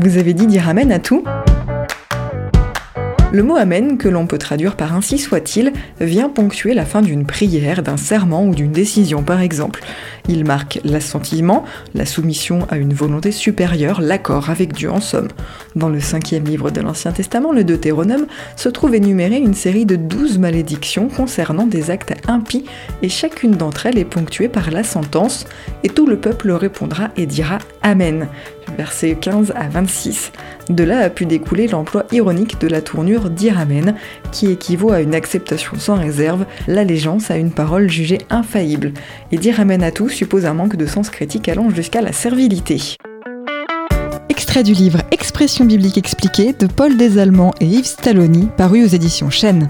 Vous avez dit dire Amen à tout le mot Amen, que l'on peut traduire par ainsi soit-il, vient ponctuer la fin d'une prière, d'un serment ou d'une décision par exemple. Il marque l'assentiment, la soumission à une volonté supérieure, l'accord avec Dieu en somme. Dans le cinquième livre de l'Ancien Testament, le Deutéronome, se trouve énumérée une série de douze malédictions concernant des actes impies et chacune d'entre elles est ponctuée par la sentence et tout le peuple répondra et dira Amen versets 15 à 26. De là a pu découler l'emploi ironique de la tournure dire Amen, qui équivaut à une acceptation sans réserve, l'allégeance à une parole jugée infaillible. Et dire Amen à tout suppose un manque de sens critique allant jusqu'à la servilité. Extrait du livre Expression biblique expliquée de Paul Desallemands et Yves Stalloni, paru aux éditions Chênes.